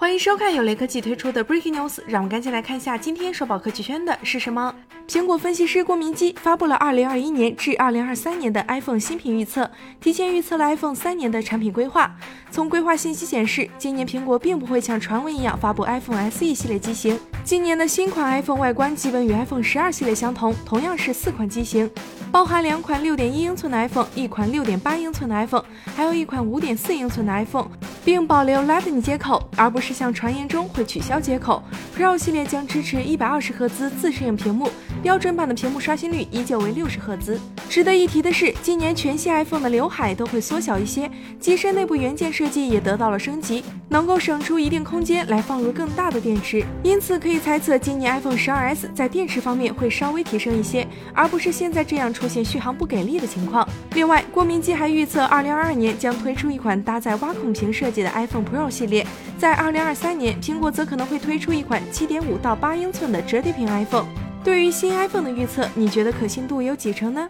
欢迎收看由雷科技推出的 Breaking News，让我们赶紧来看一下今天首宝科技圈的是什么。苹果分析师郭明基发布了2021年至2023年的 iPhone 新品预测，提前预测了 iPhone 三年的产品规划。从规划信息显示，今年苹果并不会像传闻一样发布 iPhone SE 系列机型。今年的新款 iPhone 外观基本与 iPhone 十二系列相同，同样是四款机型，包含两款6.1英寸的 iPhone，一款6.8英寸的 iPhone，还有一款5.4英寸的 iPhone。并保留 Lightning 接口，而不是像传言中会取消接口。Pro 系列将支持一百二十赫兹自适应屏幕，标准版的屏幕刷新率依旧为六十赫兹。值得一提的是，今年全系 iPhone 的刘海都会缩小一些，机身内部元件设计也得到了升级，能够省出一定空间来放入更大的电池。因此可以猜测，今年 iPhone 十二 S 在电池方面会稍微提升一些，而不是现在这样出现续航不给力的情况。另外，郭明基还预测，二零二二年将推出一款搭载挖孔屏设计的 iPhone Pro 系列，在二零二三年，苹果则可能会推出一款七点五到八英寸的折叠屏 iPhone。对于新 iPhone 的预测，你觉得可信度有几成呢？